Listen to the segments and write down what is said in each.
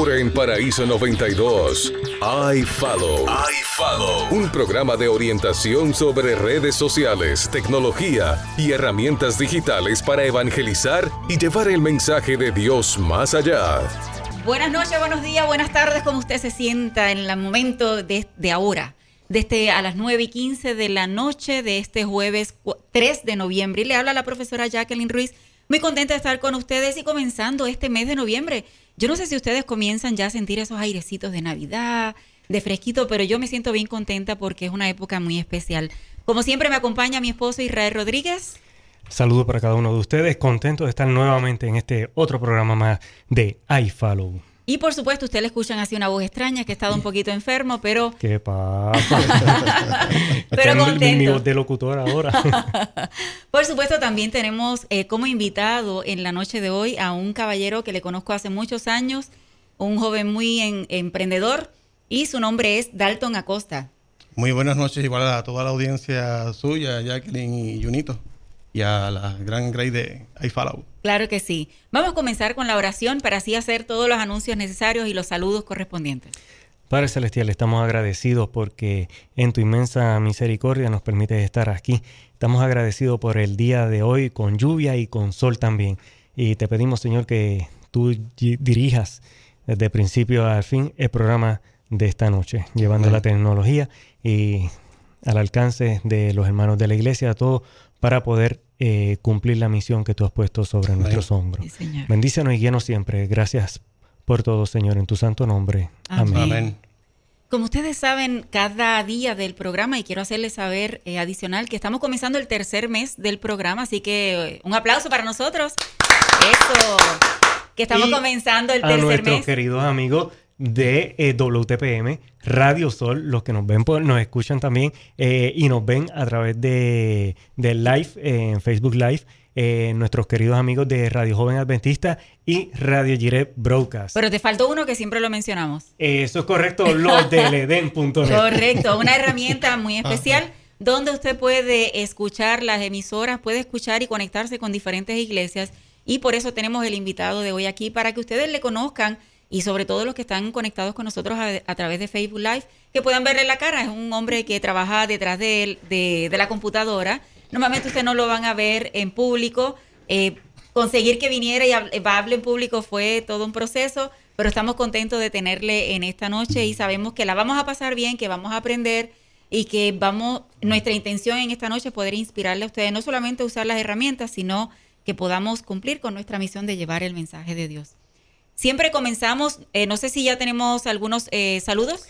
Ahora en Paraíso 92, iFollow. iFollow. Un programa de orientación sobre redes sociales, tecnología y herramientas digitales para evangelizar y llevar el mensaje de Dios más allá. Buenas noches, buenos días, buenas tardes, como usted se sienta en el momento de, de ahora desde a las 9 y 15 de la noche de este jueves 3 de noviembre. Y le habla la profesora Jacqueline Ruiz. Muy contenta de estar con ustedes y comenzando este mes de noviembre. Yo no sé si ustedes comienzan ya a sentir esos airecitos de Navidad, de fresquito, pero yo me siento bien contenta porque es una época muy especial. Como siempre me acompaña mi esposo Israel Rodríguez. Saludos para cada uno de ustedes, contento de estar nuevamente en este otro programa más de iFollow. Y por supuesto, ustedes le escuchan así una voz extraña, que ha estado un poquito enfermo, pero... ¿Qué pasa? pero contento. Mi, voz de locutor ahora. por supuesto, también tenemos eh, como invitado en la noche de hoy a un caballero que le conozco hace muchos años, un joven muy emprendedor, y su nombre es Dalton Acosta. Muy buenas noches, igual a toda la audiencia suya, Jacqueline y Junito y a la gran grey de iFollow. Claro que sí. Vamos a comenzar con la oración para así hacer todos los anuncios necesarios y los saludos correspondientes. Padre Celestial, estamos agradecidos porque en tu inmensa misericordia nos permite estar aquí. Estamos agradecidos por el día de hoy con lluvia y con sol también. Y te pedimos, Señor, que tú dirijas desde principio al fin el programa de esta noche, llevando la tecnología y al alcance de los hermanos de la iglesia, a todos para poder eh, cumplir la misión que tú has puesto sobre nuestros hombros. Bendícenos y guíanos siempre. Gracias por todo, Señor, en tu santo nombre. Amén. Como ustedes saben, cada día del programa, y quiero hacerles saber eh, adicional que estamos comenzando el tercer mes del programa, así que eh, un aplauso para nosotros. Eso, que estamos comenzando el tercer mes. A nuestros queridos amigos de eh, WTPM, Radio Sol, los que nos ven, nos escuchan también eh, y nos ven a través de, live, en Facebook Live, eh, nuestros queridos amigos de Radio Joven Adventista y Radio Gire Broadcast. Pero te faltó uno que siempre lo mencionamos. Eso es correcto, los del Eden.net. Correcto, una herramienta muy especial donde usted puede escuchar las emisoras, puede escuchar y conectarse con diferentes iglesias. Y por eso tenemos el invitado de hoy aquí, para que ustedes le conozcan y sobre todo los que están conectados con nosotros a, través de Facebook Live, que puedan verle la cara. Es un hombre que trabaja detrás de, él, de, la computadora. Normalmente ustedes no lo van a ver en público. Eh, conseguir que viniera y hable en público fue todo un proceso, pero estamos contentos de tenerle en esta noche y sabemos que la vamos a pasar bien, que vamos a aprender y que vamos, nuestra intención en esta noche es poder inspirarle a ustedes no solamente a usar las herramientas, sino que podamos cumplir con nuestra misión de llevar el mensaje de Dios. Siempre comenzamos, eh, no sé si ya tenemos algunos eh, saludos.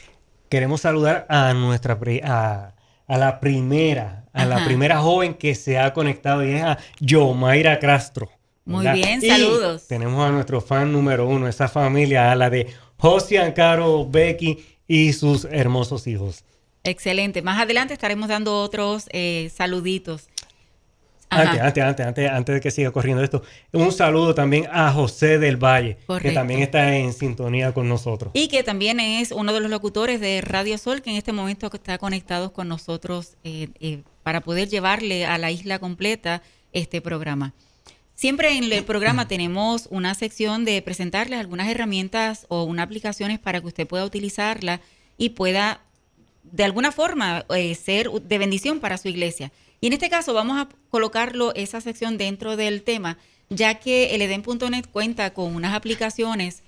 Queremos saludar a nuestra a, a la primera, a la primera joven que se ha conectado y es a Yomaira Castro. Muy bien, saludos. Tenemos a nuestro fan número uno, esa familia, a la de José Caro, Becky y sus hermosos hijos. Excelente. Más adelante estaremos dando otros eh, saluditos. Antes, antes, antes, antes, antes de que siga corriendo esto, un saludo también a José del Valle, que también está en sintonía con nosotros. Y que también es uno de los locutores de Radio Sol, que en este momento está conectado con nosotros eh, eh, para poder llevarle a la isla completa este programa. Siempre en el programa tenemos una sección de presentarles algunas herramientas o unas aplicaciones para que usted pueda utilizarla y pueda de alguna forma eh, ser de bendición para su iglesia. Y en este caso vamos a colocarlo esa sección dentro del tema, ya que el Eden.net cuenta con unas aplicaciones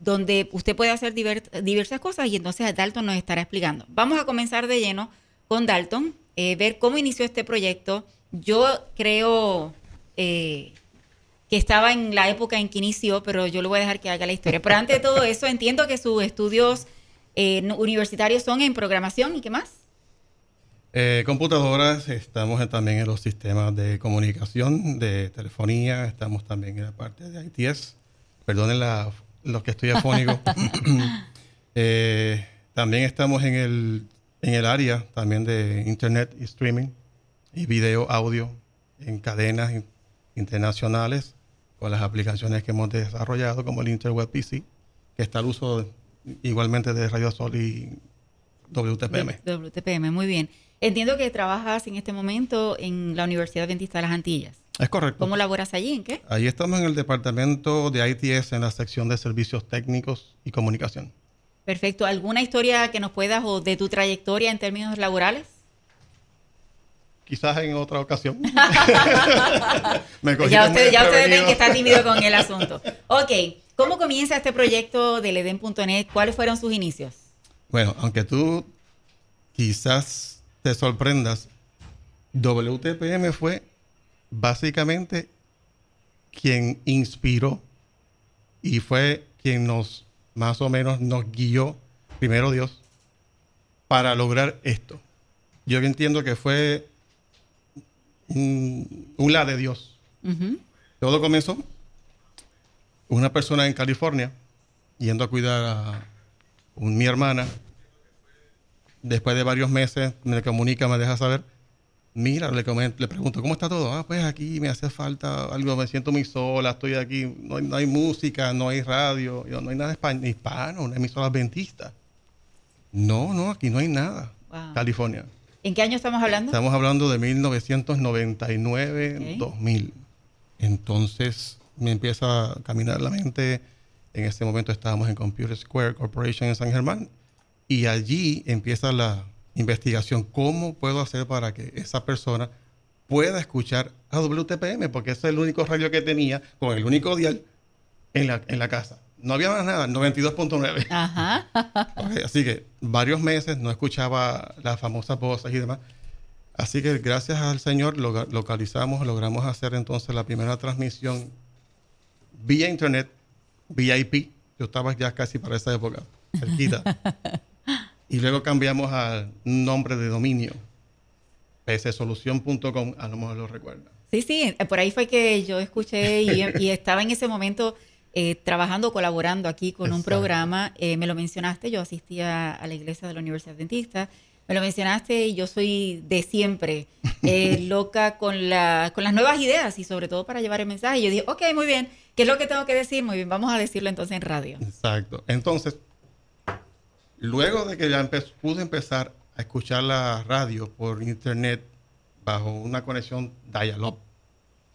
donde usted puede hacer diversas cosas y entonces Dalton nos estará explicando. Vamos a comenzar de lleno con Dalton, eh, ver cómo inició este proyecto. Yo creo eh, que estaba en la época en que inició, pero yo le voy a dejar que haga la historia. Pero antes de todo eso, entiendo que sus estudios eh, universitarios son en programación y qué más. Eh, computadoras, estamos también en los sistemas de comunicación, de telefonía, estamos también en la parte de ITS. Perdonen la, los que estoy afónico. Eh, también estamos en el, en el área también de internet y streaming y video, audio en cadenas internacionales con las aplicaciones que hemos desarrollado como el Interweb PC, que está al uso igualmente de Radio Sol y WTPM. WTPM, muy bien. Entiendo que trabajas en este momento en la Universidad Adventista de las Antillas. Es correcto. ¿Cómo laboras allí? ¿En qué? Ahí estamos en el departamento de ITS en la sección de servicios técnicos y comunicación. Perfecto. ¿Alguna historia que nos puedas o de tu trayectoria en términos laborales? Quizás en otra ocasión. Me ya ustedes usted ven que está tímido con el asunto. Ok, ¿cómo comienza este proyecto del Eden.net? ¿Cuáles fueron sus inicios? Bueno, aunque tú quizás te sorprendas, WTPM fue básicamente quien inspiró y fue quien nos, más o menos, nos guió, primero Dios, para lograr esto. Yo entiendo que fue un, la de Dios. Todo comenzó una persona en California yendo a cuidar a mi hermana. Después de varios meses me comunica, me deja saber. Mira, le, le pregunto, ¿cómo está todo? Ah, pues aquí me hace falta algo, me siento muy sola, estoy aquí, no hay, música, no hay radio, no hay nada hispano, una emisora adventista. No, no, aquí no hay nada. California. ¿En qué año estamos hablando? Estamos hablando de 1999, 2000. Entonces me empieza a caminar la mente. En ese momento estábamos en Computer Square Corporation en San Germán. Y allí empieza la investigación. ¿Cómo puedo hacer para que esa persona pueda escuchar a WTPM? Porque ese es el único radio que tenía con el único dial en la, en la casa. No había más nada, 92.9. Ajá. así que varios meses no escuchaba las famosas voces y demás. Así que gracias al Señor localizamos, logramos hacer entonces la primera transmisión vía internet, vía IP. Yo estaba ya casi para esa época, cerquita. y luego cambiamos al nombre de dominio, pcsolución.com, a lo mejor lo recuerda. Sí, sí, por ahí fue que yo escuché y estaba en ese momento eh, trabajando, colaborando aquí con un programa. Eh, me lo mencionaste, yo asistía a la iglesia de la Universidad Dentista. Me lo mencionaste y yo soy de siempre eh, loca con, la, con las nuevas ideas y sobre todo para llevar el mensaje. Y yo dije, ok, muy bien, ¿qué es lo que tengo que decir? Muy bien, vamos a decirlo entonces en radio. Exacto. Entonces, luego de que ya pude empezar a escuchar la radio por internet bajo una conexión dial-up,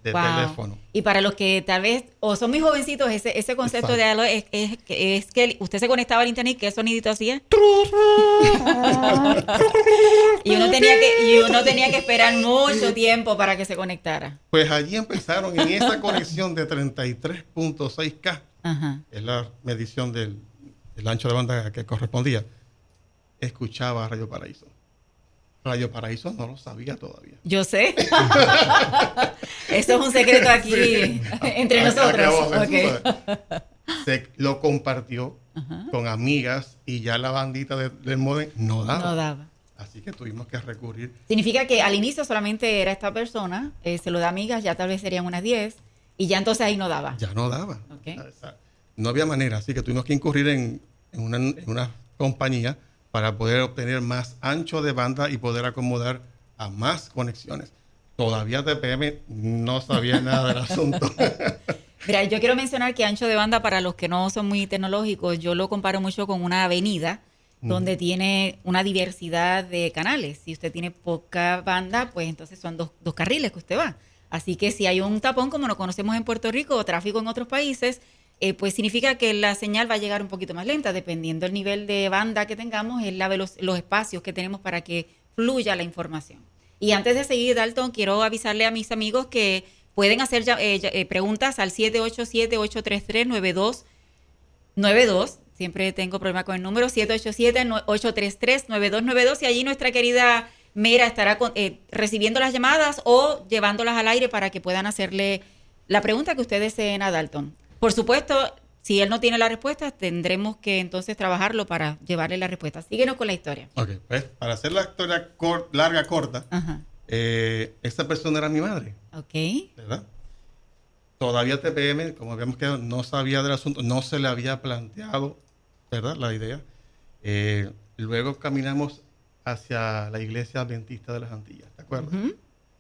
de teléfono. Y para los que tal vez, o son muy jovencitos, ese, ese concepto de es, es, es, que usted se conectaba al internet, ¿qué sonidito hacía? y, uno tenía que, y uno tenía que esperar mucho tiempo para que se conectara. Pues allí empezaron en esa conexión de 33.6K, es la medición del, del ancho de banda que correspondía, escuchaba Radio Paraíso. Radio Paraíso no lo sabía todavía. Yo sé. Eso es un secreto aquí entre nosotros. Se lo compartió con amigas y ya la bandita del modem no daba. No daba. Así que tuvimos que recurrir. Significa que al inicio solamente era esta persona, eh, se lo da amigas, ya tal vez serían unas 10, y ya entonces ahí no daba. Ya no daba. No había manera, así que tuvimos que incurrir en, una, en una compañía para poder obtener más ancho de banda y poder acomodar a más conexiones. Todavía TPM no sabía nada del asunto. Mira, yo quiero mencionar que ancho de banda para los que no son muy tecnológicos, yo lo comparo mucho con una avenida donde tiene una diversidad de canales. Si usted tiene poca banda, pues entonces son dos, dos carriles que usted va. Así que si hay un tapón, como lo conocemos en Puerto Rico, o tráfico en otros países, eh, pues significa que la señal va a llegar un poquito más lenta, dependiendo del nivel de banda que tengamos, es la los, los espacios que tenemos para que fluya la información. Y antes de seguir, Dalton, quiero avisarle a mis amigos que pueden hacer eh, eh, preguntas al 787-833-9292. Siempre tengo problema con el número 787-833-9292 y allí nuestra querida Mera estará recibiendo las llamadas o llevándolas al aire para que puedan hacerle la pregunta que ustedes deseen a Dalton. Por supuesto, si él no tiene la respuesta, tendremos que entonces trabajarlo para llevarle la respuesta. Síguenos con la historia. Ok, pues para hacer la historia larga, corta, eh, esta persona era mi madre. Ok. ¿Verdad? Todavía TPM, como habíamos quedado, no sabía del asunto, no se le había planteado, ¿verdad? La idea. Eh, luego caminamos hacia la iglesia adventista de las Antillas, ¿te acuerdas?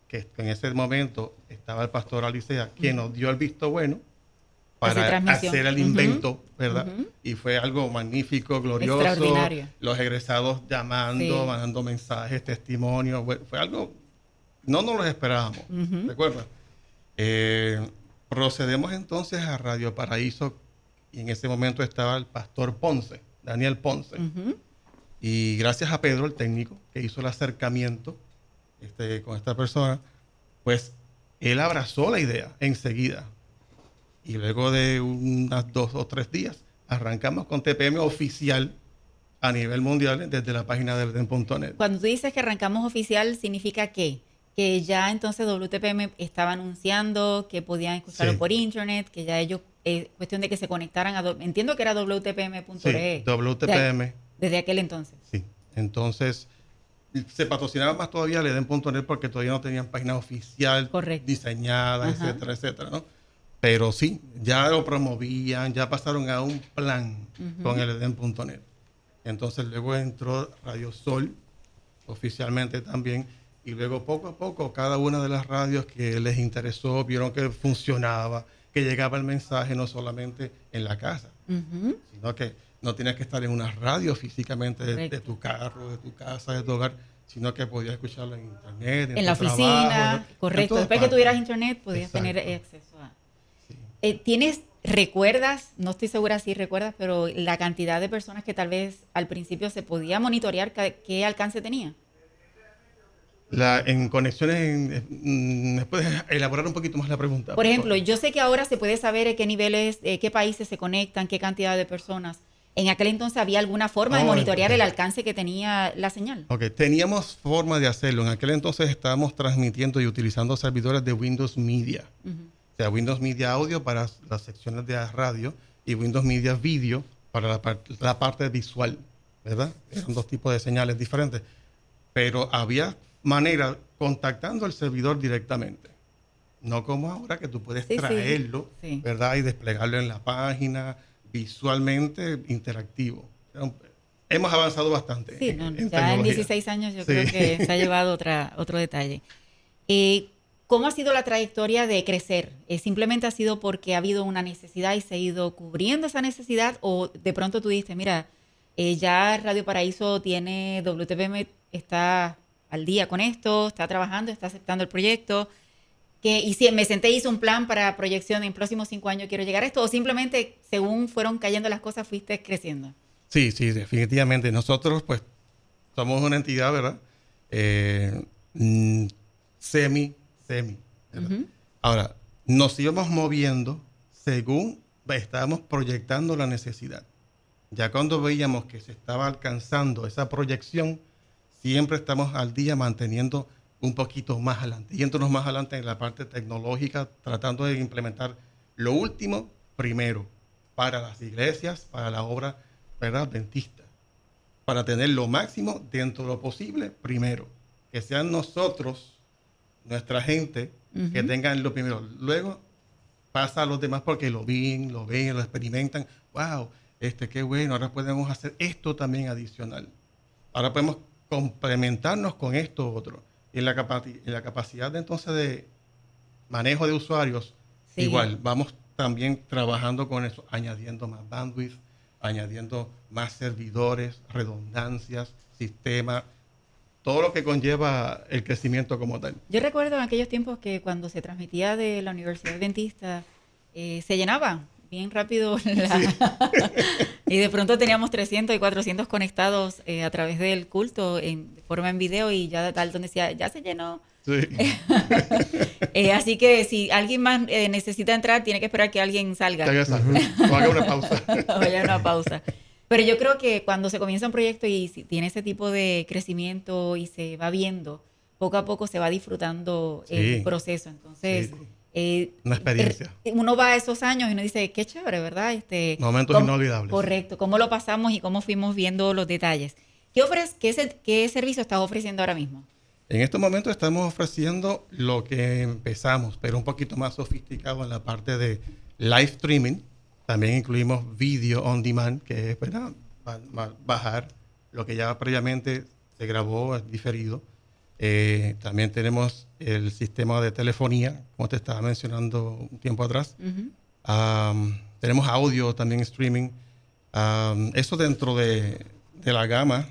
Que en ese momento estaba el pastor Alicea, quien nos dio el visto bueno para hacer el invento, ¿verdad? Y fue algo magnífico, glorioso. Los egresados llamando, mandando mensajes, testimonios. Fue, algo, no nos lo esperábamos, ¿recuerdas? Eh, procedemos entonces a Radio Paraíso y en ese momento estaba el pastor Ponce, Daniel Ponce. Y gracias a Pedro, el técnico, que hizo el acercamiento este, con esta persona, pues él abrazó la idea enseguida. Y luego de unas dos o tres días, arrancamos con TPM oficial a nivel mundial desde la página de Eden.net. Cuando tú dices que arrancamos oficial, ¿significa qué? Que ya entonces WTPM estaba anunciando que podían escucharlo por internet, que ya ellos, eh, cuestión de que se conectaran a... Entiendo que era WTPM.org. Sí, WTPM. Desde, aquel entonces. Sí, entonces se patrocinaba más todavía el Eden.net porque todavía no tenían página oficial diseñada, etcétera, etcétera, ¿no? Pero sí, ya lo promovían, ya pasaron a un plan con el Eden.net. Entonces luego entró Radio Sol oficialmente también y luego poco a poco cada una de las radios que les interesó vieron que funcionaba, que llegaba el mensaje no solamente en la casa, sino que no tenías que estar en una radio físicamente de, tu carro, de tu casa, de tu hogar, sino que podías escucharlo en internet, en, la oficina, correcto. Después que tuvieras internet podías tener acceso a... Eh, ¿Tienes ¿Recuerdas, no estoy segura si recuerdas, pero la cantidad de personas que tal vez al principio se podía monitorear, qué, alcance tenía? La, en conexiones, mm, ¿me puedes elaborar un poquito más la pregunta? Por ejemplo, yo sé que ahora se puede saber en qué niveles, eh, qué países se conectan, qué cantidad de personas. ¿En aquel entonces había alguna forma de oh, monitorear el alcance que tenía la señal? Ok, teníamos forma de hacerlo. En aquel entonces estábamos transmitiendo y utilizando servidores de Windows Media. O sea, Windows Media Audio para las secciones de radio y Windows Media Video para la, parte visual, ¿verdad? Eran dos tipos de señales diferentes. Pero había manera contactando al servidor directamente. No como ahora que tú puedes traerlo, ¿verdad? Y desplegarlo en la página, visualmente interactivo. Hemos avanzado bastante. Sí, en, ya en 16 años yo creo que se ha llevado otra, otro detalle. Eh, ¿Cómo ha sido la trayectoria de crecer? ¿Es ¿Simplemente ha sido porque ha habido una necesidad y se ha ido cubriendo esa necesidad? ¿O de pronto tú dices, mira, eh, ya Radio Paraíso tiene, WTPM está al día con esto, está trabajando, está aceptando el proyecto? Que, y si me senté y hice un plan para proyección en próximos cinco años quiero llegar a esto, o simplemente según fueron cayendo las cosas fuiste creciendo? Sí, sí, definitivamente. Nosotros pues somos una entidad, ¿verdad? Eh, mm, semi semi. Ahora, nos íbamos moviendo según estábamos proyectando la necesidad. Ya cuando veíamos que se estaba alcanzando esa proyección, siempre estamos al día manteniendo un poquito más adelante, yéndonos más adelante en la parte tecnológica, tratando de implementar lo último primero para las iglesias, para la obra ¿verdad? dentista, para tener lo máximo dentro de lo posible primero, que sean nosotros nuestra gente que tengan lo primero. Luego pasa a los demás porque lo ven, lo ven, lo experimentan. ¡Wow! Este, qué bueno, ahora podemos hacer esto también adicional. Ahora podemos complementarnos con esto otro. Y en la, en la capacidad de, entonces de manejo de usuarios, igual, vamos también trabajando con eso, añadiendo más bandwidth, añadiendo más servidores, redundancias, sistemas, todo lo que conlleva el crecimiento como tal. Yo recuerdo en aquellos tiempos que cuando se transmitía de la Universidad Dentista, eh, se llenaba bien rápido y de pronto teníamos 300 y 400 conectados eh, a través del culto en forma en video y ya tal donde decía, ya se llenó. Sí. Eh, así que si alguien más necesita entrar, tiene que esperar que alguien salga. o haga una pausa. o haga una pausa. Pero yo creo que cuando se comienza un proyecto y tiene ese tipo de crecimiento y se va viendo, poco a poco se va disfrutando el proceso. Entonces, eh, una experiencia. Uno va a esos años y uno dice, qué chévere, ¿verdad? Este, Momentos inolvidables. Correcto, cómo lo pasamos y cómo fuimos viendo los detalles. ¿Qué, qué, qué servicio estás ofreciendo ahora mismo? En este momento estamos ofreciendo lo que empezamos, pero un poquito más sofisticado en la parte de live streaming también incluimos video on demand, que es bajar lo que ya previamente se grabó, diferido. Eh, también tenemos el sistema de telefonía, como te estaba mencionando un tiempo atrás. tenemos audio también streaming. eso dentro de, la gama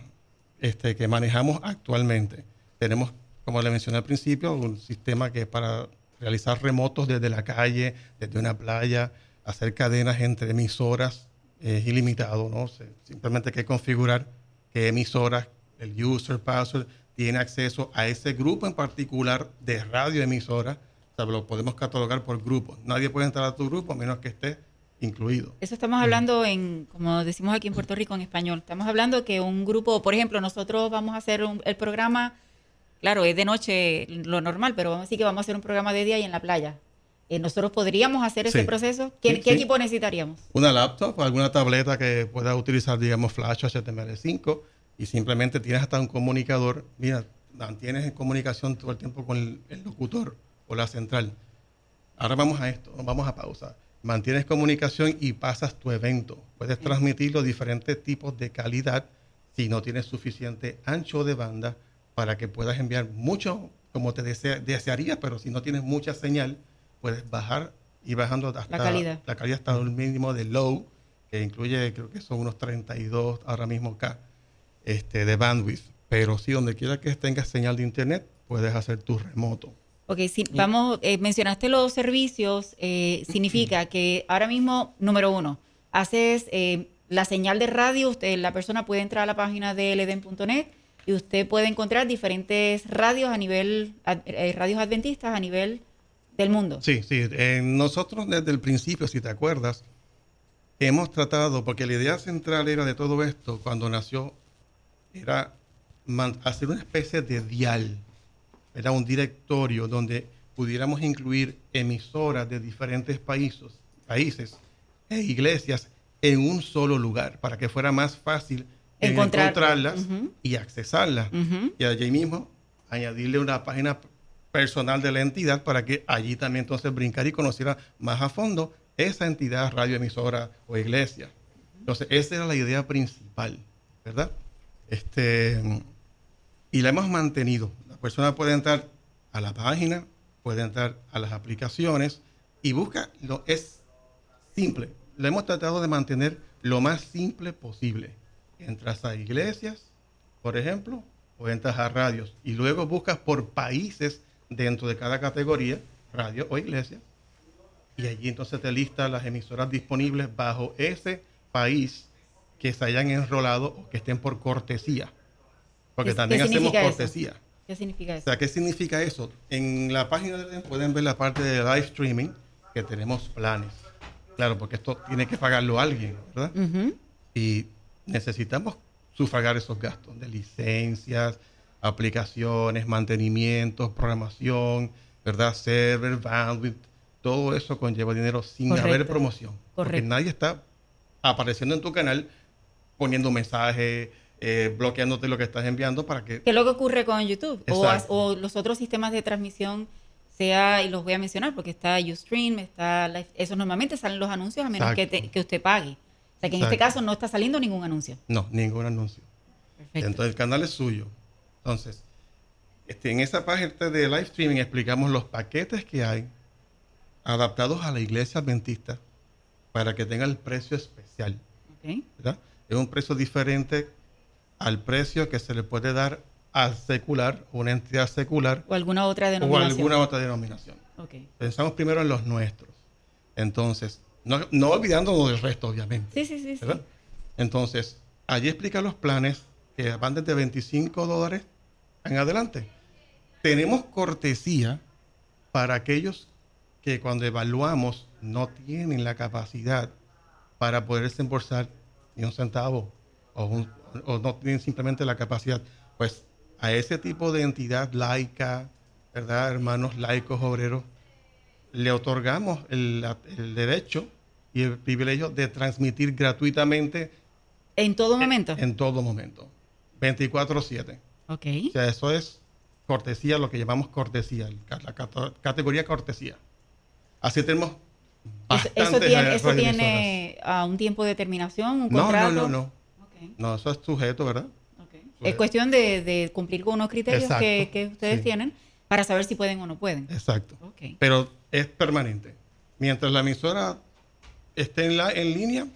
este, que manejamos actualmente. Tenemos, como le mencioné al principio, un sistema que es para realizar remotos desde la calle, desde una playa, hacer cadenas entre emisoras es ilimitado, ¿no? simplemente hay que configurar qué emisoras, el user password, tiene acceso a ese grupo en particular de radioemisoras. O sea, lo podemos catalogar por grupos. Nadie puede entrar a tu grupo a menos que esté incluido. Eso estamos hablando en, como decimos aquí en Puerto Rico en español, estamos hablando que un grupo, por ejemplo, nosotros vamos a hacer el programa, claro, es de noche lo normal, pero vamos a decir que vamos a hacer un programa de día y en la playa. Eh, nosotros podríamos hacer ese proceso. ¿Qué, equipo necesitaríamos? Una laptop, alguna tableta que pueda utilizar, digamos, Flash HTML5 y simplemente tienes hasta un comunicador. Mira, mantienes en comunicación todo el tiempo con el, el locutor o la central. Ahora vamos a esto, vamos a pausa mantienes comunicación y pasas tu evento. Puedes transmitir los diferentes tipos de calidad si no tienes suficiente ancho de banda para que puedas enviar mucho como te desearías, pero si no tienes mucha señal, puedes bajar y bajando hasta la calidad, la calidad hasta el mínimo de low, que incluye creo que son unos 32 ahora mismo acá este, de bandwidth. Pero si donde quiera que tengas señal de internet, puedes hacer tu remoto. Ok, si, vamos, eh, mencionaste los servicios, eh, significa que ahora mismo, número uno, haces eh, la señal de radio, usted, la persona puede entrar a la página de leden.net y usted puede encontrar diferentes radios a nivel, radios adventistas a nivel del mundo. Sí, sí, nosotros desde el principio, si te acuerdas, hemos tratado, porque la idea central era de todo esto, cuando nació, era hacer una especie de dial era un directorio donde pudiéramos incluir emisoras de diferentes países, países e iglesias en un solo lugar para que fuera más fácil encontrarlas y accesarlas. Y allí mismo añadirle una página personal de la entidad para que allí también entonces brincar y conociera más a fondo esa entidad radioemisora o iglesia. Entonces, esa era la idea principal, ¿verdad? Este, y la hemos mantenido persona puede entrar a la página, puede entrar a las aplicaciones y busca, lo, es simple. Lo hemos tratado de mantener lo más simple posible. Entras a iglesias, por ejemplo, o entras a radios y luego buscas por países dentro de cada categoría, radio o iglesia, y allí entonces te lista las emisoras disponibles bajo ese país que se hayan enrolado o que estén por cortesía. Porque también hacemos cortesía. ¿Qué significa eso? O sea, ¿qué significa eso? En la página de pueden ver la parte de live streaming, que tenemos planes. Claro, porque esto tiene que pagarlo alguien, ¿verdad? Y necesitamos sufragar esos gastos de licencias, aplicaciones, mantenimiento, programación, ¿verdad? Server, bandwidth, todo eso conlleva dinero sin haber promoción. Correcto. Porque nadie está apareciendo en tu canal poniendo mensajes, eh, bloqueándote lo que estás enviando para que... ¿Qué es lo que ocurre con YouTube? O, los otros sistemas de transmisión, sea, y los voy a mencionar porque está Ustream, está eso normalmente salen los anuncios a menos que, que, usted pague. O sea que en este caso no está saliendo ningún anuncio. No, ningún anuncio. Perfecto. Entonces el canal es suyo. Entonces, este, en esa página de live streaming explicamos los paquetes que hay adaptados a la iglesia adventista para que tenga el precio especial. ¿verdad? Es un precio diferente al precio que se le puede dar al secular, una entidad secular. O alguna otra denominación. O alguna otra denominación. Pensamos primero en los nuestros. Entonces, no, no olvidándonos del resto, obviamente. Sí, sí, sí, Entonces, allí explica los planes que van desde 25 dólares en adelante. Tenemos cortesía para aquellos que cuando evaluamos no tienen la capacidad para poder desembolsar ni un centavo o un, o no tienen simplemente la capacidad. Pues a ese tipo de entidad laica, ¿verdad? Hermanos laicos obreros, le otorgamos el, derecho y el privilegio de transmitir gratuitamente. ¿En todo momento? En, todo momento. 24-7. Ok. O sea, eso es cortesía, lo que llamamos cortesía, la categoría cortesía. Así tenemos ¿Eso tiene, eso tiene a un tiempo de terminación, un contrato? No, no, no, no, eso es sujeto, ¿verdad? Es cuestión de, cumplir con unos criterios que, ustedes tienen para saber si pueden o no pueden. Exacto. Pero es permanente. Mientras la emisora esté en, la, en línea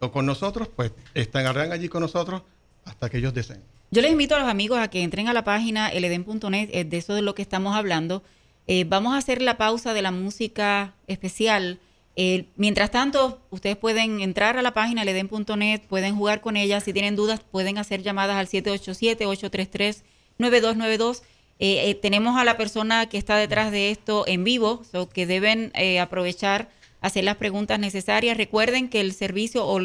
o con nosotros, pues estarán allí con nosotros hasta que ellos deseen. Yo les invito a los amigos a que entren a la página leden.net, es de eso de lo que estamos hablando. Eh, vamos a hacer la pausa de la música especial. Eh, mientras tanto, ustedes pueden entrar a la página leden.net, pueden jugar con ella. Si tienen dudas, pueden hacer llamadas al 787-833-9292. Eh, tenemos a la persona que está detrás de esto en vivo, so que deben aprovechar, hacer las preguntas necesarias. Recuerden que el servicio, o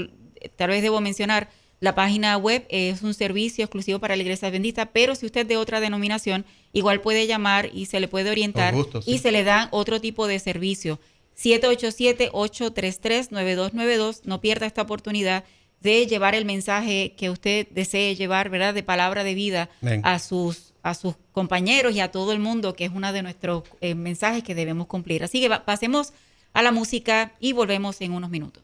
tal vez debo mencionar, la página web es un servicio exclusivo para la Iglesia Bendita, pero si usted es de otra denominación, igual puede llamar y se le puede orientar y se le da otro tipo de servicio. 787-833-9292. No pierda esta oportunidad de llevar el mensaje que usted desee llevar, ¿verdad? De palabra de vida a sus, a sus compañeros y a todo el mundo, que es uno de nuestros eh, mensajes que debemos cumplir. Así que pasemos a la música y volvemos en unos minutos.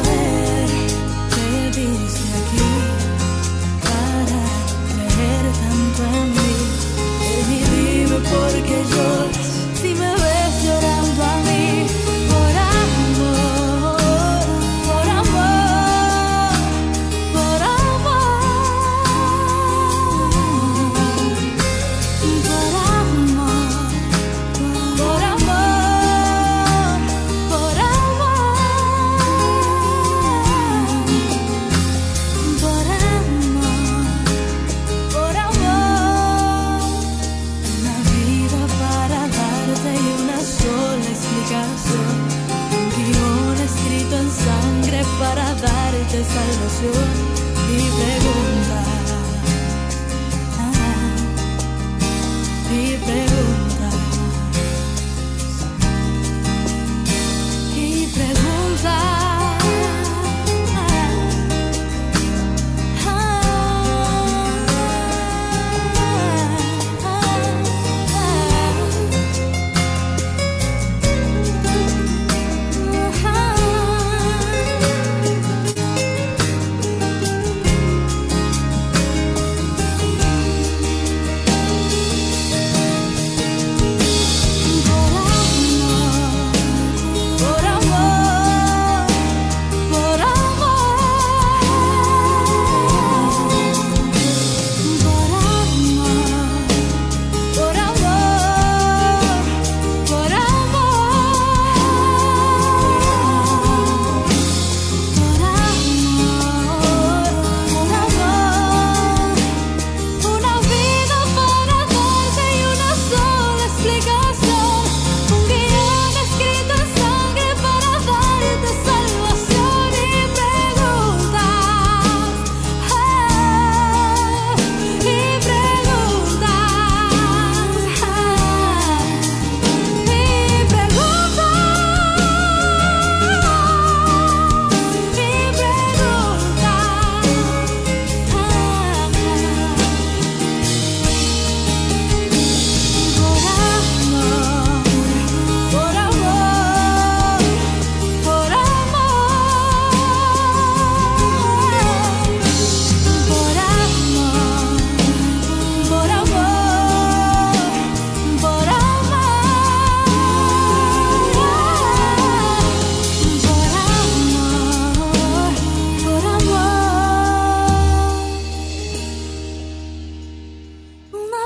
sure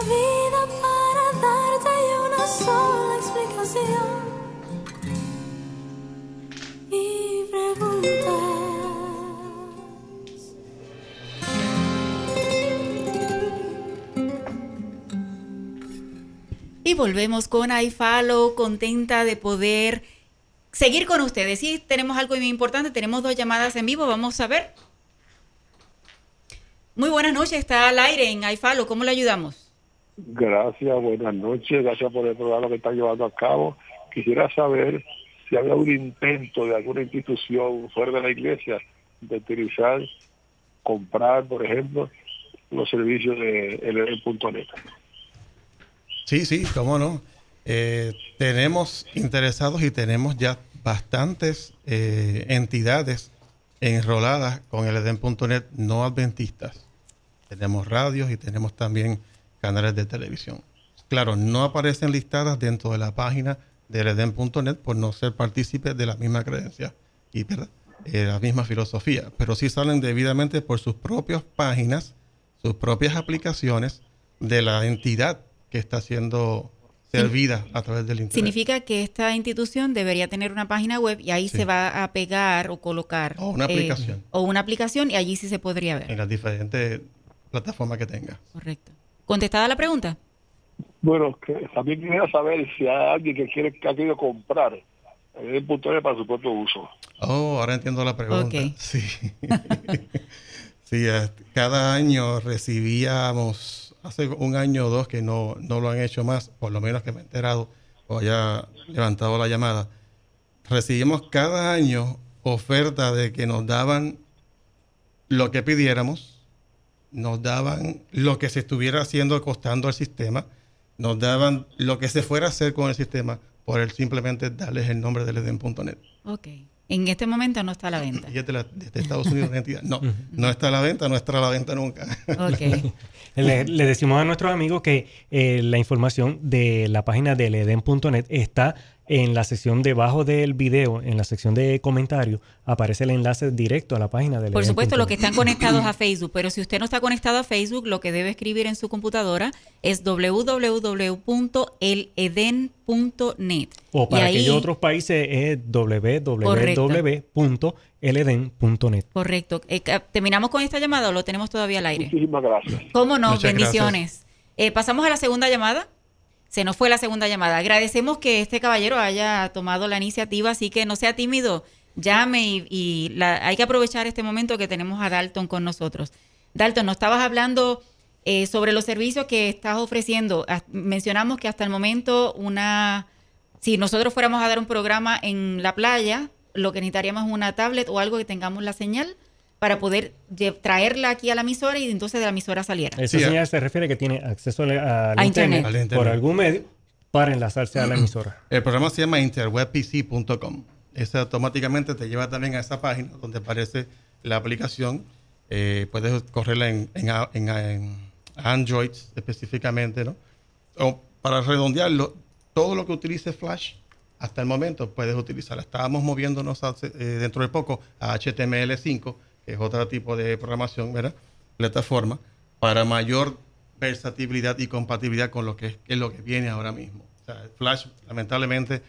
vida para darte una sola explicación. Y preguntas. Y volvemos con iFollow, contenta de poder seguir con ustedes. Sí, tenemos algo muy importante, tenemos dos llamadas en vivo, vamos a ver. Muy buenas noches, está al aire en iFollow, ¿cómo le ayudamos? Gracias, buenas noches, gracias por el programa que está llevando a cabo. Quisiera saber si había un intento de alguna institución fuera de la iglesia de utilizar, comprar, por ejemplo, los servicios de LD.net. Sí, sí, cómo no. Eh, tenemos interesados y tenemos ya bastantes eh, entidades enroladas con el no adventistas. Tenemos radios y tenemos también canales de televisión. Claro, no aparecen listadas dentro de la página del Edén.net por no ser partícipes de la misma creencia y eh, la misma filosofía, pero sí salen debidamente por sus propias páginas, sus propias aplicaciones de la entidad que está siendo servida a través del Internet. Significa que esta institución debería tener una página web y ahí Sí. se va a pegar o colocar. O una eh, aplicación. o una aplicación y allí sí se podría ver. en las diferentes plataformas que tenga. Correcto. ¿Contestada la pregunta? Bueno, que también quería saber si hay alguien que quiere que ha querido comprar LD.net para su propio uso. Oh, ahora entiendo la pregunta. Ok. Sí. sí, eh, cada año recibíamos, hace un año o dos que no, no lo han hecho más, por lo menos que me he enterado o haya levantado la llamada. Recibimos cada año oferta de que nos daban lo que pidiéramos, nos daban lo que se estuviera haciendo costando al sistema, nos daban lo que se fuera a hacer con el sistema por el simplemente darles el nombre del Eden.net. Ok. En este momento no está a la venta. Y es de, la- de Estados Unidos entidad. No, no está a la venta, no estará a la venta nunca. Ok. Le, le decimos a nuestros amigos que eh, la información de la página del eden.net está en la sección debajo del video, en la sección de comentarios, aparece el enlace directo a la página del Por supuesto, los que están conectados a Facebook, pero si usted no está conectado a Facebook, lo que debe escribir en su computadora es www.eleden.net. O para Y ahí- aquellos otros países es www.eleden.net. Correcto. Eh, ¿Terminamos con esta llamada o lo tenemos todavía al aire? Muchísimas gracias. ¿Cómo no? Muchas Bendiciones. Eh, Pasamos a la segunda llamada. Se nos fue la segunda llamada. Agradecemos que este caballero haya tomado la iniciativa, así que no sea tímido, llame y, la- hay que aprovechar este momento que tenemos a Dalton con nosotros. Dalton, nos estabas hablando eh, sobre los servicios que estás ofreciendo. Mencionamos que hasta el momento una, si nosotros fuéramos a dar un programa en la playa, lo que necesitaríamos es una tablet o algo que tengamos la señal para poder traerla aquí a la emisora y entonces de la emisora saliera. Esa Sí, señal se refiere que tiene acceso al, al A internet, internet. Al internet. por algún medio para enlazarse a la emisora. El programa se llama interwebpc.com. Ese automáticamente te lleva también a esa página donde aparece la aplicación. Eh, puedes correrla en, en, a- en a- en Android específicamente, ¿no? O para redondearlo, todo lo que utilice Flash hasta el momento puedes utilizarla. Estábamos moviéndonos hace- eh, dentro de poco a HTML5, que es otro tipo de programación, ¿verdad? Plataforma, para mayor versatilidad y compatibilidad con lo que es, que es lo que viene ahora mismo. O sea, Flash lamentablemente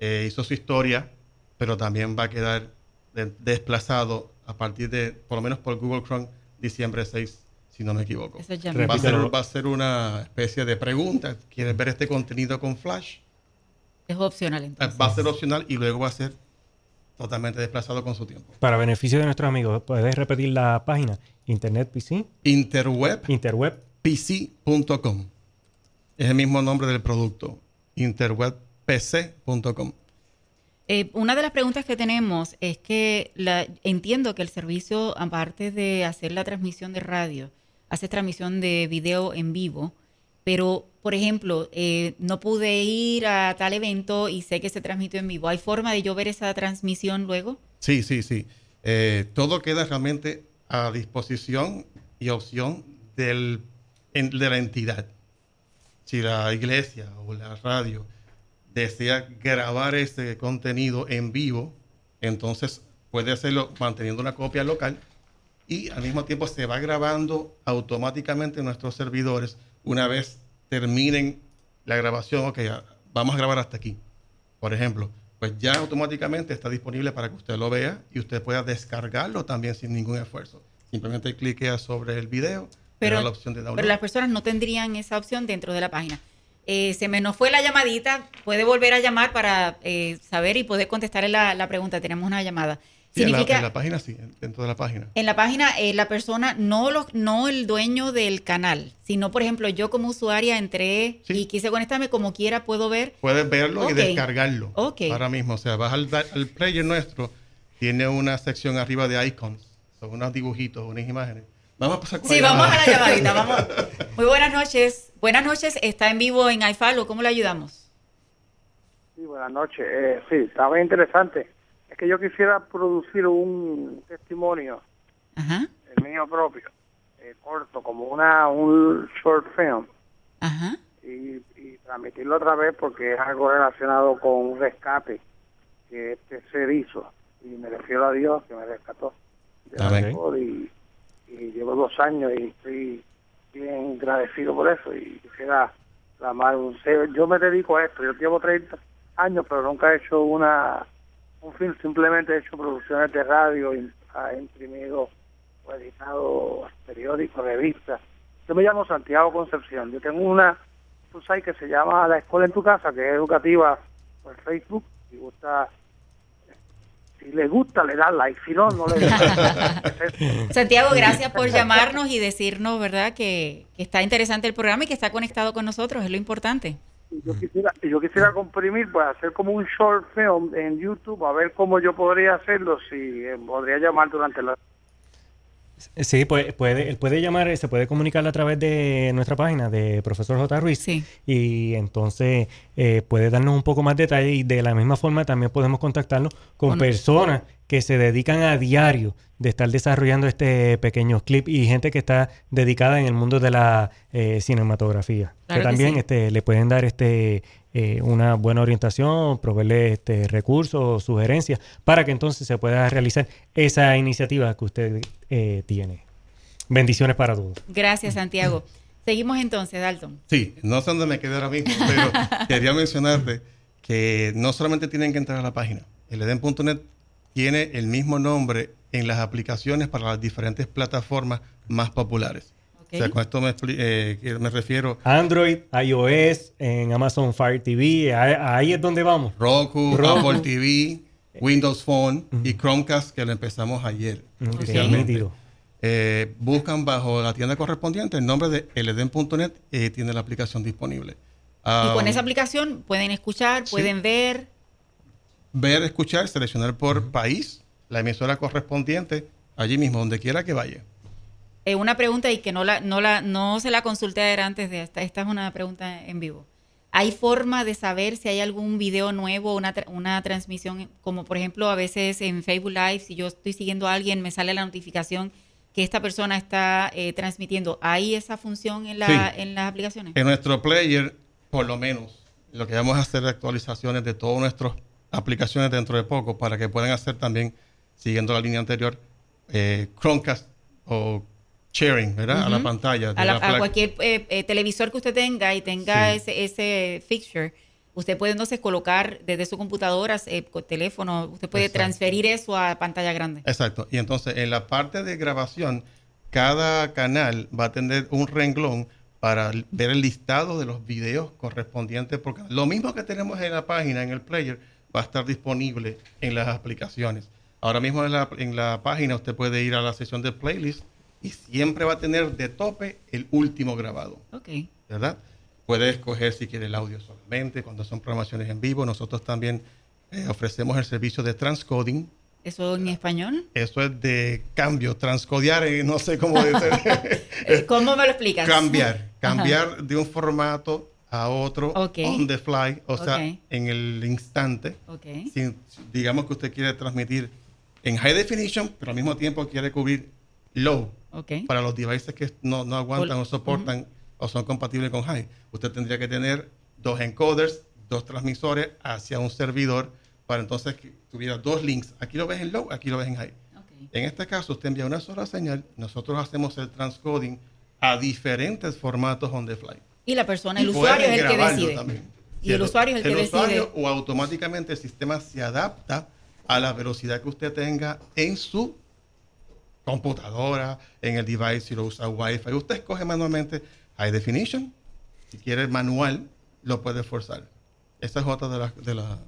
eh, hizo su historia, pero también va a quedar de- desplazado a partir de, por lo menos por Google Chrome, diciembre 6, si no me equivoco. Eso ya. Va a, ser, va a ser una especie de pregunta. ¿Quieres ver este contenido con Flash? es opcional entonces. Va a ser opcional y luego va a ser totalmente desplazado con su tiempo. Para beneficio de nuestros amigos, puedes repetir la página Internet PC, Interwebpc.com Interweb. es el mismo nombre del producto. Interwebpc.com. Eh, una de las preguntas que tenemos es que la, entiendo que el servicio, aparte de hacer la transmisión de radio, hace transmisión de video en vivo, pero, por ejemplo, eh, no pude ir a tal evento y sé que se transmitió en vivo. ¿Hay forma de yo ver esa transmisión luego? Sí, sí, sí. Eh, todo queda realmente a disposición y opción del, de la entidad. Si la iglesia o la radio desea grabar ese contenido en vivo, entonces puede hacerlo manteniendo una copia local y al mismo tiempo se va grabando automáticamente en nuestros servidores una vez terminen la grabación. Ok, vamos a grabar hasta aquí por ejemplo, pues ya automáticamente está disponible para que usted lo vea y usted pueda descargarlo también sin ningún esfuerzo. Simplemente cliquea sobre el video, Pero, la opción de download. pero las personas no tendrían esa opción dentro de la página. Eh, se me nos fue la llamadita, puede volver a llamar para eh, saber y poder contestarle la, la pregunta. Tenemos una llamada. Sí, en, la, Significa, en la página sí, en- dentro de la página. En la página, eh, la persona, no, los, no el dueño del canal, sino, por ejemplo, yo como usuaria entré Sí. y quise conectarme como quiera, puedo ver. Puedes verlo y descargarlo. Ok. Ahora mismo, o sea, vas al, al player nuestro, tiene una sección arriba de icons, son unos dibujitos, unas imágenes. Vamos a pasar con Sí, la vamos a la llamadita, vamos. Muy buenas noches. Buenas noches, está en vivo en iFalo, ¿cómo le ayudamos? Sí, buenas noches. Eh, sí, estaba interesante. Es que yo quisiera producir un testimonio, Ajá, el mío propio, eh, corto, como una un short film, ajá. y, y transmitirlo otra vez porque es algo relacionado con un rescate que este ser hizo. Y me refiero a Dios que me rescató. y, y llevo dos años y estoy bien agradecido por eso y quisiera clamar un ser. Yo me dedico a esto, yo llevo 30 años, pero nunca he hecho una un film, simplemente he hecho producciones de radio, im- he imprimido o editado periódicos, revistas. Yo me llamo Santiago Concepción, yo tengo una un site que se llama La Escuela en tu Casa, que es educativa por Facebook, si gusta si le gusta le da like, si no, no le da. Santiago, gracias por llamarnos y decirnos, ¿verdad?, que, que está interesante el programa y que está conectado con nosotros, es lo importante. Y yo quisiera, yo quisiera comprimir, pues hacer como un short film en YouTube, a ver cómo yo podría hacerlo, si eh, podría llamar durante la... Sí, puede, puede, él puede llamar, se puede comunicar a través de nuestra página de Profesor J. Ruiz. Sí. Y entonces eh, puede darnos un poco más detalle y de la misma forma también podemos contactarnos con Con- personas que se dedican a diario de estar desarrollando este pequeño clip y gente que está dedicada en el mundo de la eh, cinematografía. Claro que que también sí. este, le pueden dar este eh, una buena orientación, proveerle este recursos, sugerencias, para que entonces se pueda realizar esa iniciativa que usted eh, tiene. Bendiciones para todos. Gracias, Santiago. Seguimos entonces, Dalton. Sí, no sé dónde me quedé ahora mismo, pero quería mencionarte que no solamente tienen que entrar a la página. El Eden.net tiene el mismo nombre en las aplicaciones para las diferentes plataformas más populares. O sea, con esto me, eh, me refiero Android, iOS, en Amazon Fire TV, ahí, es donde vamos. Roku, Roku. Apple TV, Windows Phone y Chromecast que lo empezamos ayer Ok, oficialmente. nítido. Eh, buscan bajo la tienda correspondiente el nombre de eleden.net y tiene la aplicación disponible. Y con Ah, esa aplicación pueden escuchar, sí. pueden ver. Ver, escuchar, seleccionar por país la emisora correspondiente allí mismo, donde quiera que vaya. Eh, una pregunta y que no la, no la, no se la consulté ayer antes de esta. Esta es una pregunta en vivo. ¿Hay forma de saber si hay algún video nuevo, una, tra- una transmisión, como por ejemplo a veces en Facebook Live, si yo estoy siguiendo a alguien, me sale la notificación que esta persona está eh, transmitiendo? ¿Hay esa función en, la, Sí. en las aplicaciones? En nuestro player, por lo menos, lo que vamos a hacer es actualizaciones de todas nuestras aplicaciones dentro de poco para que puedan hacer también, siguiendo la línea anterior, eh, Chromecast o sharing, ¿verdad? A la pantalla. a, la- la a placa. cualquier eh, eh, televisor que usted tenga y tenga Sí. ese, ese fixture, usted puede entonces colocar desde su computadora, eh, teléfono, usted puede Exacto. transferir eso a pantalla grande. Exacto. Y entonces, en la parte de grabación, cada canal va a tener un renglón para ver el listado de los videos correspondientes. Porque lo mismo que tenemos en la página, en el player, va a estar disponible en las aplicaciones. Ahora mismo en la, en la página usted puede ir a la sección de playlist y siempre va a tener de tope el último grabado. Ok. ¿verdad? Puede escoger si quiere el audio solamente, cuando son programaciones en vivo. Nosotros también eh, ofrecemos el servicio de transcoding. ¿Eso en español? Eso es de cambio, transcodear, eh, no sé cómo decir. ¿Cómo me lo explicas? cambiar, cambiar de un formato a otro on the fly, o sea, en el instante. Ok. Si, digamos que usted quiere transmitir en high definition, pero al mismo tiempo quiere cubrir low para los devices que no, no aguantan o soportan o son compatibles con high. Usted tendría que tener dos encoders, dos transmisores hacia un servidor para entonces que tuviera dos links. Aquí lo ves en low, aquí lo ves en high. En este caso, usted envía una sola señal, nosotros hacemos el transcoding a diferentes formatos on the fly. Y la persona, el usuario es el que decide. también. Y el usuario es el, que usuario decide. o automáticamente el sistema se adapta a la velocidad que usted tenga en su computadora, en el device, si lo usa Wi-Fi. Usted escoge manualmente High Definition. Si quiere manual, lo puede forzar. Esa es otra de las... De la,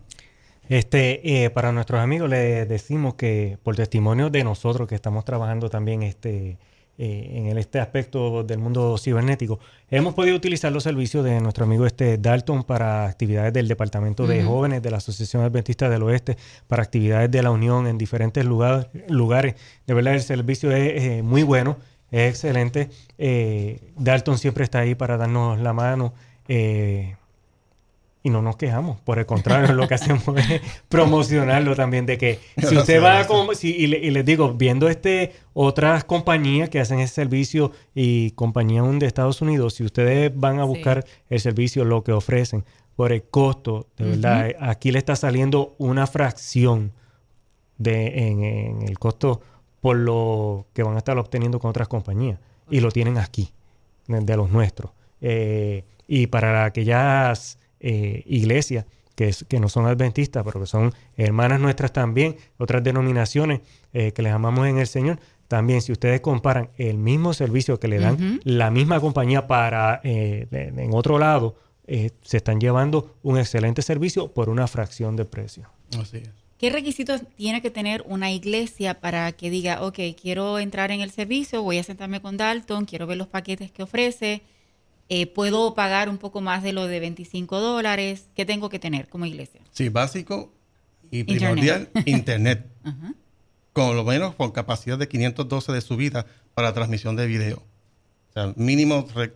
Este, eh, para nuestros amigos les decimos que por testimonio de nosotros que estamos trabajando también este, eh, en este aspecto del mundo cibernético, hemos podido utilizar los servicios de nuestro amigo este Dalton para actividades del Departamento de. Jóvenes de la Asociación Adventista del Oeste, para actividades de la Unión en diferentes lugar- lugares. De verdad el servicio es eh, muy bueno. es excelente. Eh, Dalton siempre está ahí para darnos la mano. eh, y no nos quejamos, por el contrario, lo que hacemos es promocionarlo también, de que si usted va a... si- y, le- y les digo, viendo este otras compañías que hacen ese servicio y compañías de Estados Unidos, si ustedes van a Sí. buscar el servicio, lo que ofrecen, por el costo, de verdad, aquí le está saliendo una fracción de, en, en el costo por lo que van a estar obteniendo con otras compañías. Y lo tienen aquí, de, de los nuestros. Eh, y para aquellas eh, iglesias que, es- que no son adventistas, pero que son hermanas nuestras también, otras denominaciones eh, que les amamos en el Señor, también si ustedes comparan el mismo servicio que le dan la misma compañía para eh, de- en otro lado, eh, se están llevando un excelente servicio por una fracción de precio. Así es. ¿Qué requisitos tiene que tener una iglesia para que diga, ok, quiero entrar en el servicio, voy a sentarme con Dalton, quiero ver los paquetes que ofrece, eh, puedo pagar un poco más de lo de 25 dólares? ¿Qué tengo que tener como iglesia? Sí, básico y Internet. primordial, internet. Con lo menos con capacidad de 512 de subida para transmisión de video. O sea, mínimo re-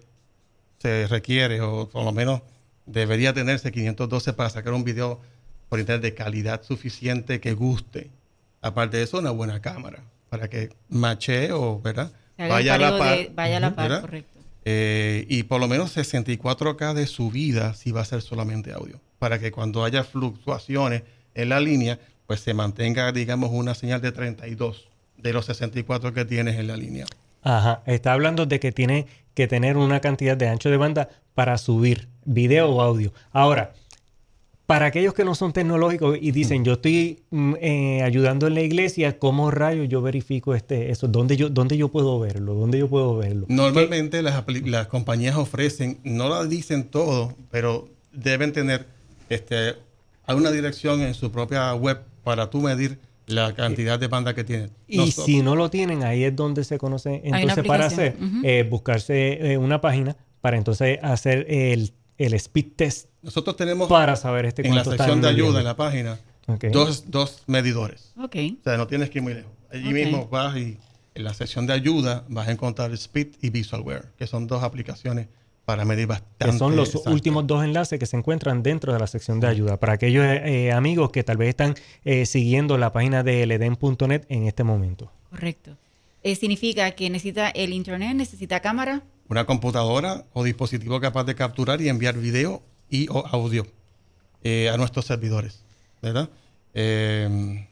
se requiere, o por lo menos debería tenerse 512 para sacar un video por internet de calidad suficiente que guste. Aparte de eso, una buena cámara para que machee o, ¿verdad? Vaya a la par. de- vaya a la par. Eh, y por lo menos 64K de subida si va a ser solamente audio. Para que cuando haya fluctuaciones en la línea, pues se mantenga, digamos, una señal de 32 de los 64 que tienes en la línea. Ajá, está hablando de que tiene que tener una cantidad de ancho de banda para subir video o audio. Ahora, para aquellos que no son tecnológicos y dicen, yo estoy mm, eh, ayudando en la iglesia, ¿cómo rayos yo verifico este, eso? ¿Dónde yo, ¿Dónde yo puedo verlo? ¿Dónde yo puedo verlo? Normalmente las, apli- las compañías ofrecen, no lo dicen todo, pero deben tener este, alguna dirección en su propia web para tú medir la cantidad de banda que tienen. Y Nosotros- si no lo tienen, ahí es donde se conoce una entonces para hacer, eh, buscarse eh, una página para entonces hacer el, el speed test nosotros tenemos para saber este en la sección de ayuda en la página dos, dos medidores. O sea, no tienes que ir muy lejos. Allí mismo vas y en la sección de ayuda vas a encontrar Speed y Visualware, que son dos aplicaciones para medir bastante. que son los exacto. últimos dos enlaces que se encuentran dentro de la sección de ayuda. Para aquellos eh, amigos que tal vez están eh, siguiendo la página de leden.net en este momento. Correcto. Eh, significa que necesita el internet, necesita cámara. Una computadora o dispositivo capaz de capturar y enviar video y o audio eh, a nuestros servidores. ¿Verdad? Eh,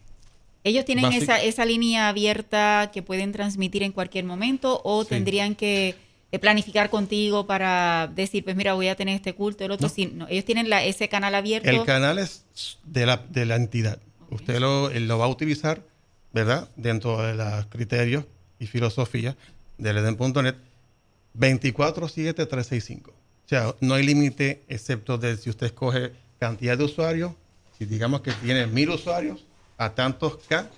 Ellos tienen Basic- esa, esa línea abierta que pueden transmitir en cualquier momento o Sí. tendrían que eh, planificar contigo para decir, pues mira, voy a tener este culto, el otro. No. Sí, no, ellos tienen la, ese canal abierto. el canal es de la, de la entidad. Usted lo va a utilizar, ¿verdad? Dentro de los criterios y filosofía del Eden.net 24-7-365. O sea, no hay límite excepto de si usted escoge cantidad de usuarios. Si digamos que tiene mil usuarios a tantos K,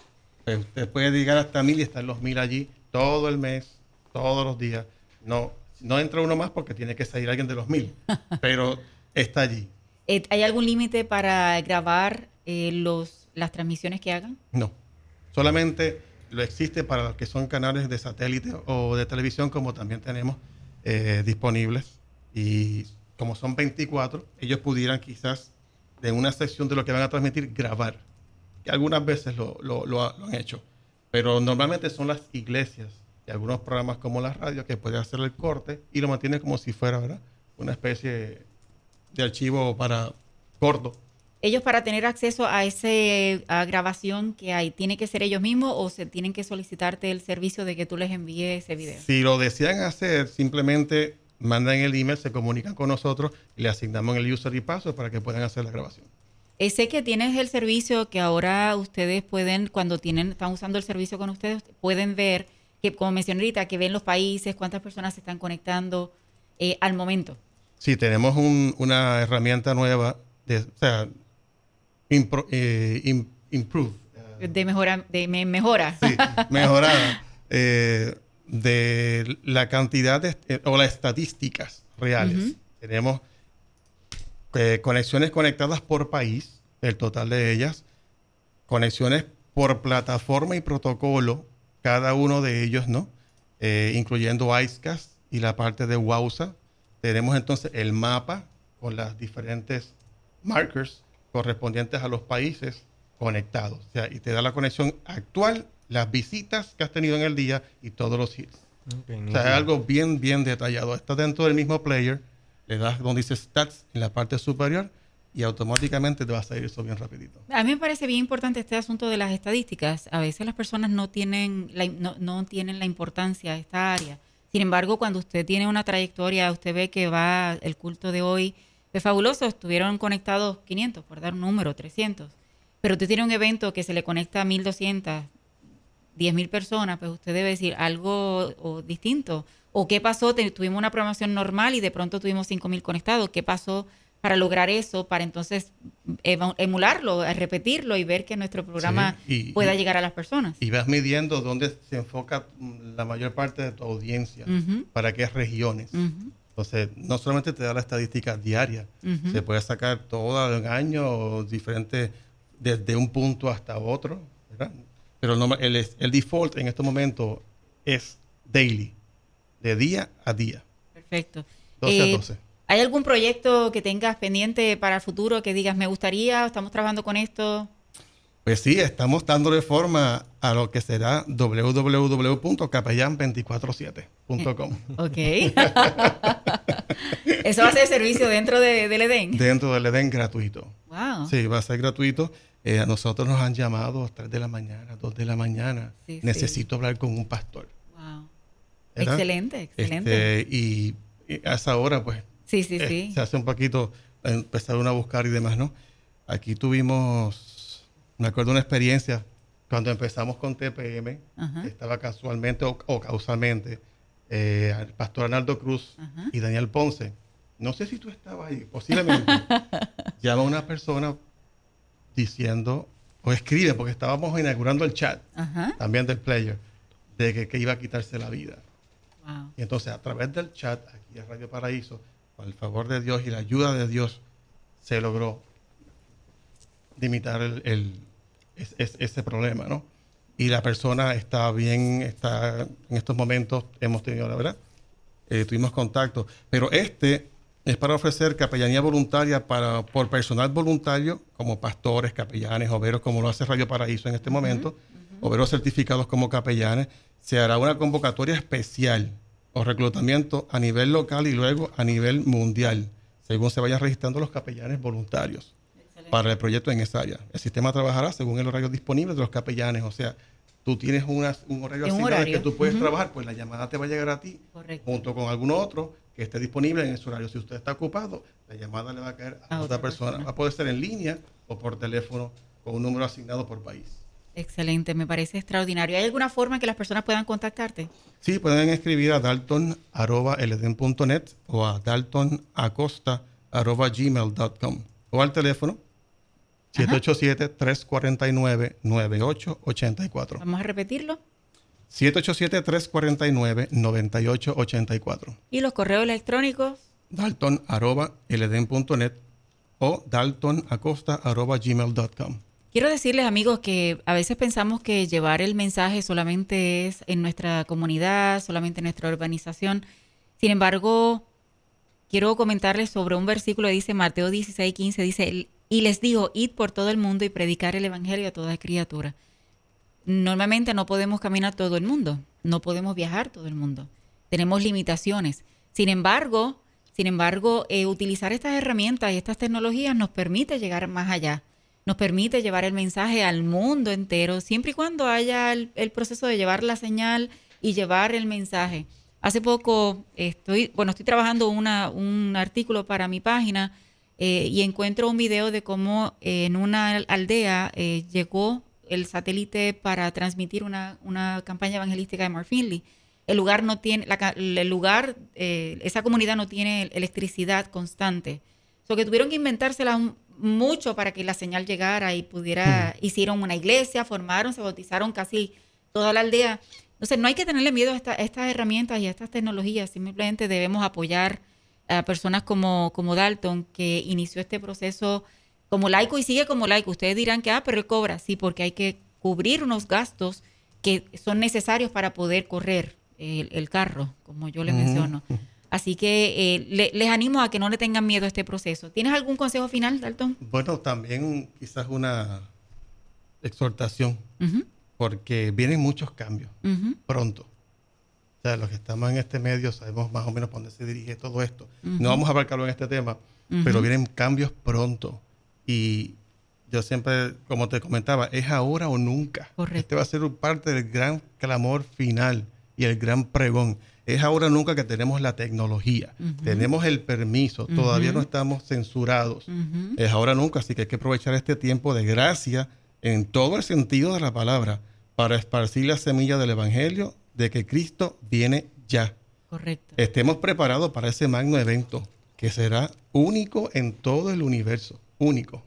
pues usted puede llegar hasta mil y están los mil allí todo el mes, todos los días. No, no entra uno más porque tiene que salir alguien de los mil, pero está allí. Eh, ¿Hay algún límite para grabar eh, los, las transmisiones que hagan? No. Solamente lo existe para los que son canales de satélite o de televisión, como también tenemos eh, disponibles. Y como son 24, ellos pudieran quizás de una sección de lo que van a transmitir grabar. Que algunas veces lo, lo- lo ha- lo han hecho. Pero normalmente son las iglesias y algunos programas como la radio que pueden hacer el corte y lo mantienen como si fuera ¿verdad? una especie de archivo para corto. Ellos para tener acceso a esa grabación que hay, ¿tiene que ser ellos mismos o se tienen que solicitarte el servicio de que tú les envíes ese video? Si lo desean hacer, simplemente mandan el email, se comunican con nosotros y le asignamos el user y password para que puedan hacer la grabación. Sé que tienes el servicio que ahora ustedes pueden, cuando tienen, están usando el servicio con ustedes, pueden ver, que como mencioné ahorita, que ven los países, cuántas personas se están conectando eh, al momento. Sí, tenemos un- una herramienta nueva, de, o sea, impro- eh, im- improve, De mejora, de me- mejora. sí, mejorada, eh, de la cantidad de, o las estadísticas reales. Tenemos eh, conexiones conectadas por país, el total de ellas, conexiones por plataforma y protocolo, cada uno de ellos, ¿no? eh, incluyendo ICECAS y la parte de WAUSA. Tenemos entonces el mapa con las diferentes markers correspondientes a los países conectados. O sea, y te da la conexión actual, las visitas que has tenido en el día y todos los hits. o sea, es algo bien, bien detallado. Está dentro del mismo player, le das donde dice stats en la parte superior y automáticamente te va a salir eso bien rapidito. A mí me parece bien importante este asunto de las estadísticas. A veces las personas no tienen la, no, no tienen la importancia de esta área. Sin embargo, cuando usted tiene una trayectoria, usted ve que va el culto de hoy es fabuloso. Estuvieron conectados 500, por dar un número, 300. Pero usted tiene un evento que se le conecta a 1200, 10.000 personas, pues usted debe decir algo o distinto. ¿O qué pasó? tuvimos una programación normal y de pronto tuvimos 5.000 conectados. ¿Qué pasó para lograr eso? Para entonces emularlo, repetirlo y ver que nuestro programa pueda llegar a las personas. Y vas midiendo dónde se enfoca la mayor parte de tu audiencia, para qué regiones. Entonces, no solamente te da la estadística diaria, se puede sacar todo el año, diferente, desde un punto hasta otro, ¿verdad? Pero el, el default en este momento es daily, de día a día. Perfecto. 12 a 12. Eh, ¿Hay algún proyecto que tengas pendiente para el futuro que digas, me gustaría, estamos trabajando con esto? Pues sí, estamos dándole forma a lo que será www.capellan247.com. Ok. ¿Eso va a ser servicio dentro de, del EDEN? Dentro del EDEN gratuito. Wow. Sí, va a ser gratuito. Eh, a nosotros nos han llamado a 3 de la mañana, 2 de la mañana. Necesito hablar con un pastor. Wow. Excelente, excelente. Este, y, a esa hora, pues, sí, sí, eh, sí. se hace un poquito, empezaron a buscar y demás, ¿no? Aquí tuvimos me acuerdo una experiencia cuando empezamos con TPM, estaba casualmente o, causalmente eh, el pastor Arnaldo Cruz y Daniel Ponce. No sé si tú estabas ahí, posiblemente. llama una persona diciendo, o escribe, porque estábamos inaugurando el chat también del player, de que, iba a quitarse la vida. Y entonces a través del chat, aquí en Radio Paraíso, con el favor de Dios y la ayuda de Dios, se logró limitar el, es, ese problema, ¿no? Y la persona está bien, está en estos momentos, hemos tenido, la verdad, eh, tuvimos contacto, pero este es para ofrecer capellanía voluntaria para, por personal voluntario, como pastores, capellanes, obreros, como lo hace Radio Paraíso en este momento, obreros certificados como capellanes. Se hará una convocatoria especial o reclutamiento a nivel local y luego a nivel mundial, según se vayan registrando los capellanes voluntarios para el proyecto en esa área. El sistema trabajará según el horario disponible de los capellanes, o sea, tú tienes un horario asignado que tú puedes trabajar, pues la llamada te va a llegar a ti junto con algún otro que esté disponible en ese horario. Si usted está ocupado, la llamada le va a caer a, otra persona. Va a poder ser en línea o por teléfono con un número asignado por país. Excelente, me parece extraordinario. ¿Hay alguna forma en que las personas puedan contactarte? Sí, pueden escribir a dalton.leden.net o a daltonacosta.gmail.com o al teléfono 787-349-9884. Vamos a repetirlo. 787-349-9884. ¿Y los correos electrónicos? Dalton arroba lden.net o dalton acosta arroba gmail.com. Quiero decirles amigos que a veces pensamos que llevar el mensaje solamente es en nuestra comunidad, solamente en nuestra urbanización. Sin embargo, quiero comentarles sobre un versículo que dice Mateo 16, 15, dice, y les digo, id por todo el mundo y predicar el Evangelio a toda criatura. Normalmente no podemos caminar todo el mundo, no podemos viajar todo el mundo, tenemos limitaciones. Sin embargo, sin embargo, eh, utilizar estas herramientas y estas tecnologías nos permite llegar más allá, nos permite llevar el mensaje al mundo entero, siempre y cuando haya el, proceso de llevar la señal y llevar el mensaje. Hace poco estoy, bueno, estoy trabajando un artículo para mi página eh, y encuentro un video de cómo en una aldea eh, llegó el satélite para transmitir una, campaña evangelística de Mark Finley. El lugar no tiene, el lugar, eh, esa comunidad no tiene electricidad constante. So que tuvieron que inventársela mucho para que la señal llegara y pudiera, hmm. hicieron una iglesia, formaron, se bautizaron casi toda la aldea. Entonces no hay que tenerle miedo a, a estas herramientas y a estas tecnologías, simplemente debemos apoyar a personas como, como Dalton, que inició este proceso como laico y sigue como laico. Ustedes dirán que, ah, pero él cobra. Sí, porque hay que cubrir unos gastos que son necesarios para poder correr el, el carro, como yo le menciono. Así que eh, le- les animo a que no le tengan miedo a este proceso. ¿Tienes algún consejo final, Dalton? Bueno, también quizás una exhortación, porque vienen muchos cambios pronto. O sea, los que estamos en este medio sabemos más o menos por dónde se dirige todo esto. No vamos a abarcarlo en este tema, pero vienen cambios pronto. Y yo siempre, como te comentaba, es ahora o nunca. Correcto. Este va a ser parte del gran clamor final y el gran pregón. Es ahora o nunca que tenemos la tecnología, tenemos el permiso, todavía no estamos censurados. Es ahora o nunca, así que hay que aprovechar este tiempo de gracia en todo el sentido de la palabra para esparcir la semilla del Evangelio de que Cristo viene ya. Correcto. Estemos preparados para ese magno evento que será único en todo el universo, único.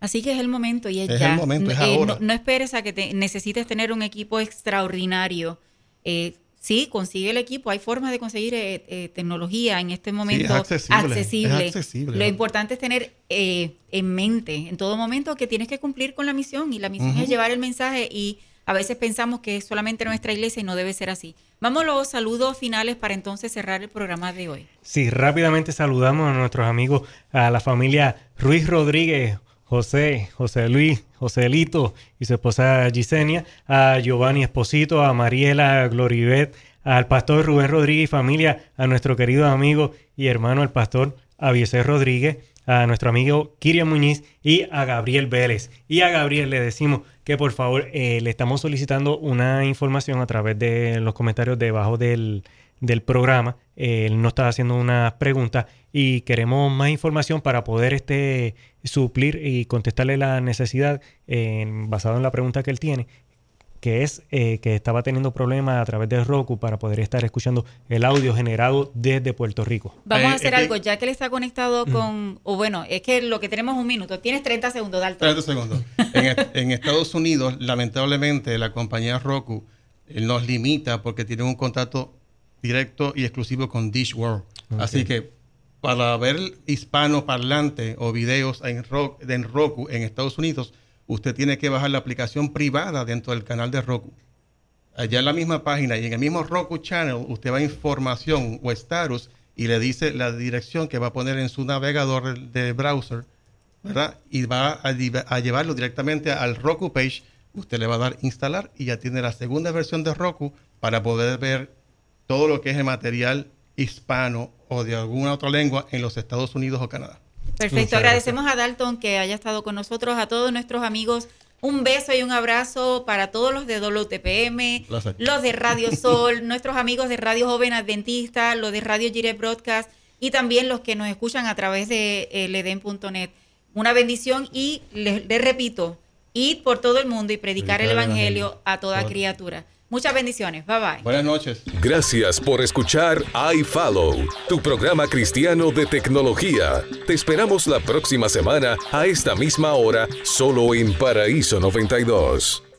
Así que es el momento y es, Es ya. el momento, es Eh, ahora. no, no esperes a que te- necesites tener un equipo extraordinario. Eh, sí, consigue el equipo. Hay formas de conseguir eh, eh, tecnología en este momento accesible, accesible. es accesible, Lo importante es tener eh, en mente en todo momento que tienes que cumplir con la misión y la misión es llevar el mensaje y a veces pensamos que es solamente nuestra iglesia y no debe ser así. Vamos a los saludos finales para entonces cerrar el programa de hoy. Sí, rápidamente saludamos a nuestros amigos, a la familia Ruiz Rodríguez, José, José Luis, Joselito y su esposa Gisenia, a Giovanni Esposito, a Mariela Glorivet, al pastor Rubén Rodríguez y familia, a nuestro querido amigo y hermano el pastor Avieser Rodríguez, a nuestro amigo Kirian Muñiz y a Gabriel Vélez. Y a Gabriel le decimos que por favor eh, le estamos solicitando una información a través de los comentarios debajo del, del programa. Eh, él nos está haciendo unas preguntas y queremos más información para poder este, suplir y contestarle la necesidad eh, basado en la pregunta que él tiene que es eh, que estaba teniendo problemas a través de Roku para poder estar escuchando el audio generado desde Puerto Rico. Vamos Eh, a hacer es que- algo, ya que él está conectado con, o bueno, es que lo que tenemos es un minuto. Tienes 30 segundos, Dalton. Espérate un segundo. En, est- en Estados Unidos, lamentablemente, la compañía Roku eh, nos limita porque tiene un contrato directo y exclusivo con Dish World. Así que para ver hispano parlante o videos en, Ro- en Roku en Estados Unidos, usted tiene que bajar la aplicación privada dentro del canal de Roku. Allá en la misma página y en el mismo Roku Channel, usted va a información o status y le dice la dirección que va a poner en su navegador de browser, ¿verdad? Y va a, a llevarlo directamente al Roku page. Usted le va a dar instalar y ya tiene la segunda versión de Roku para poder ver todo lo que es el material hispano o de alguna otra lengua en los Estados Unidos o Canadá. Perfecto, agradecemos a Dalton que haya estado con nosotros, a todos nuestros amigos. Un beso y un abrazo para todos los de WTPM, los de Radio Sol, nuestros amigos de Radio Joven Adventista, los de Radio Gire Broadcast y también los que nos escuchan a través de eh, ledem.net. Una bendición y les, les repito, id por todo el mundo y predicar el Predicar el Evangelio Evangelio. a toda criatura. Muchas bendiciones. Bye bye. Buenas noches. Gracias por escuchar iFollow, tu programa cristiano de tecnología. Te esperamos la próxima semana a esta misma hora, solo en Paraíso 92.